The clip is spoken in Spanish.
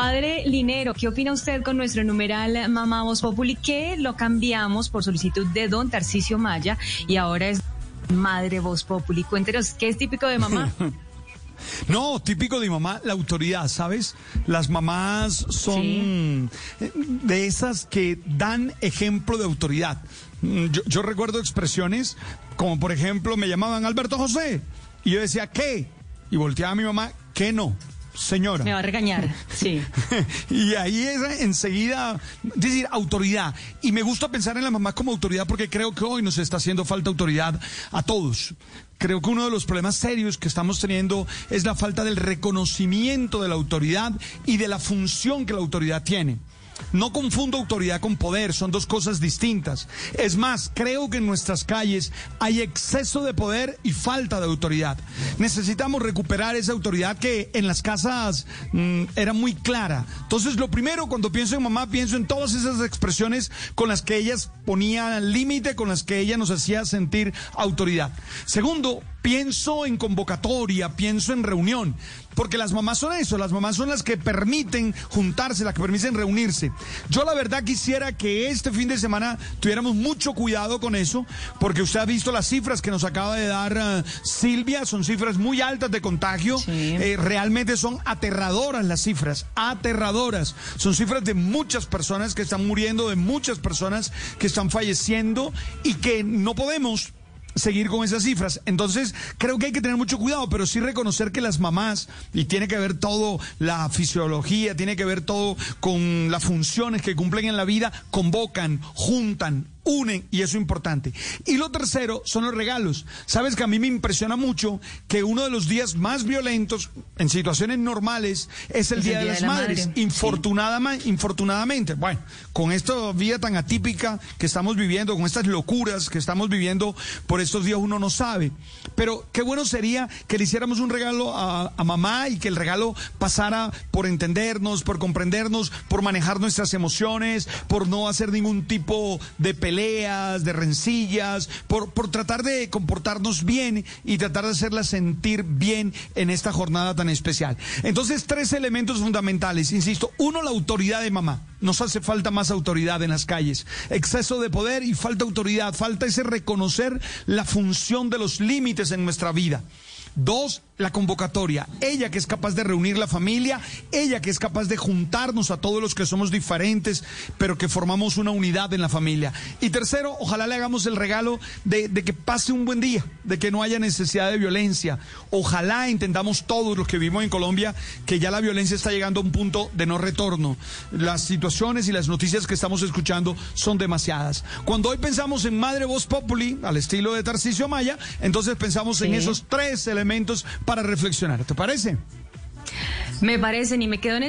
Padre Linero, ¿qué opina usted con nuestro numeral Mamá Voz Populi que lo cambiamos por solicitud de don Tarcisio Maya y ahora es Madre Voz Populi? Cuéntenos, ¿qué es típico de mamá? No, típico de mamá, la autoridad, ¿sabes? Las mamás son de esas que dan ejemplo de autoridad. Mm, yo, yo, recuerdo expresiones como, por ejemplo, me llamaban Alberto José y yo decía, ¿qué? Y volteaba a mi mamá, ¿qué no? Señora. Me va a regañar, sí. y ahí es enseguida, decir, autoridad. Y me gusta pensar en la mamá como autoridad porque creo que hoy nos está haciendo falta autoridad a todos. Creo que uno de los problemas serios que estamos teniendo es la falta del reconocimiento de la autoridad y de la función que la autoridad tiene. No confundo autoridad con poder, son dos cosas distintas. Es más, creo que en nuestras calles hay exceso de poder y falta de autoridad. Necesitamos recuperar esa autoridad que en las casas mm, era muy clara. Entonces, lo primero, cuando pienso en mamá, pienso en todas esas expresiones con las que ellas ponían límite, con las que ella nos hacía sentir autoridad. Segundo, pienso en convocatoria, pienso en reunión, porque las mamás son eso, las mamás son las que permiten juntarse, las que permiten reunirse. Yo la verdad quisiera que este fin de semana tuviéramos mucho cuidado con eso, porque usted ha visto las cifras que nos acaba de dar uh, Silvia, son cifras muy altas de contagio, eh, realmente son aterradoras las cifras, aterradoras. Son cifras de muchas personas que están muriendo, de muchas personas que están falleciendo y que no podemos seguir con esas cifras. Entonces, creo que hay que tener mucho cuidado, pero sí reconocer que las mamás, y tiene que ver todo la fisiología, tiene que ver todo con las funciones que cumplen en la vida, convocan, juntan, unen y eso es importante. Y lo tercero son los regalos. Sabes que a mí me impresiona mucho que uno de los días más violentos en situaciones normales es el, día, de las Madres. Infortunadamente, infortunadamente, bueno, con esta vida tan atípica que estamos viviendo, con estas locuras que estamos viviendo por estos días uno no sabe. Pero qué bueno sería que le hiciéramos un regalo a, a mamá y que el regalo pasara por entendernos, por comprendernos, por manejar nuestras emociones, por no hacer ningún tipo de peleas, de rencillas, por, por tratar de comportarnos bien y tratar de hacerla sentir bien en esta jornada tan especial. Entonces, tres elementos fundamentales, insisto. Uno, la autoridad de mamá. Nos hace falta más autoridad en las calles. Exceso de poder y falta autoridad. Falta ese reconocer la función de los límites en nuestra vida. Dos, la convocatoria. Ella que es capaz de reunir la familia, ella que es capaz de juntarnos a todos los que somos diferentes, pero que formamos una unidad en la familia. Y tercero, ojalá le hagamos el regalo de, que pase un buen día, de que no haya necesidad de violencia. Ojalá entendamos todos los que vivimos en Colombia que ya la violencia está llegando a un punto de no retorno. Las situaciones y las noticias que estamos escuchando son demasiadas. Cuando hoy pensamos en Madre Voz Populi, al estilo de Tarcisio Maya, entonces pensamos en esos tres elementos para reflexionar. ¿Te parece? Me parece, y me quedo en el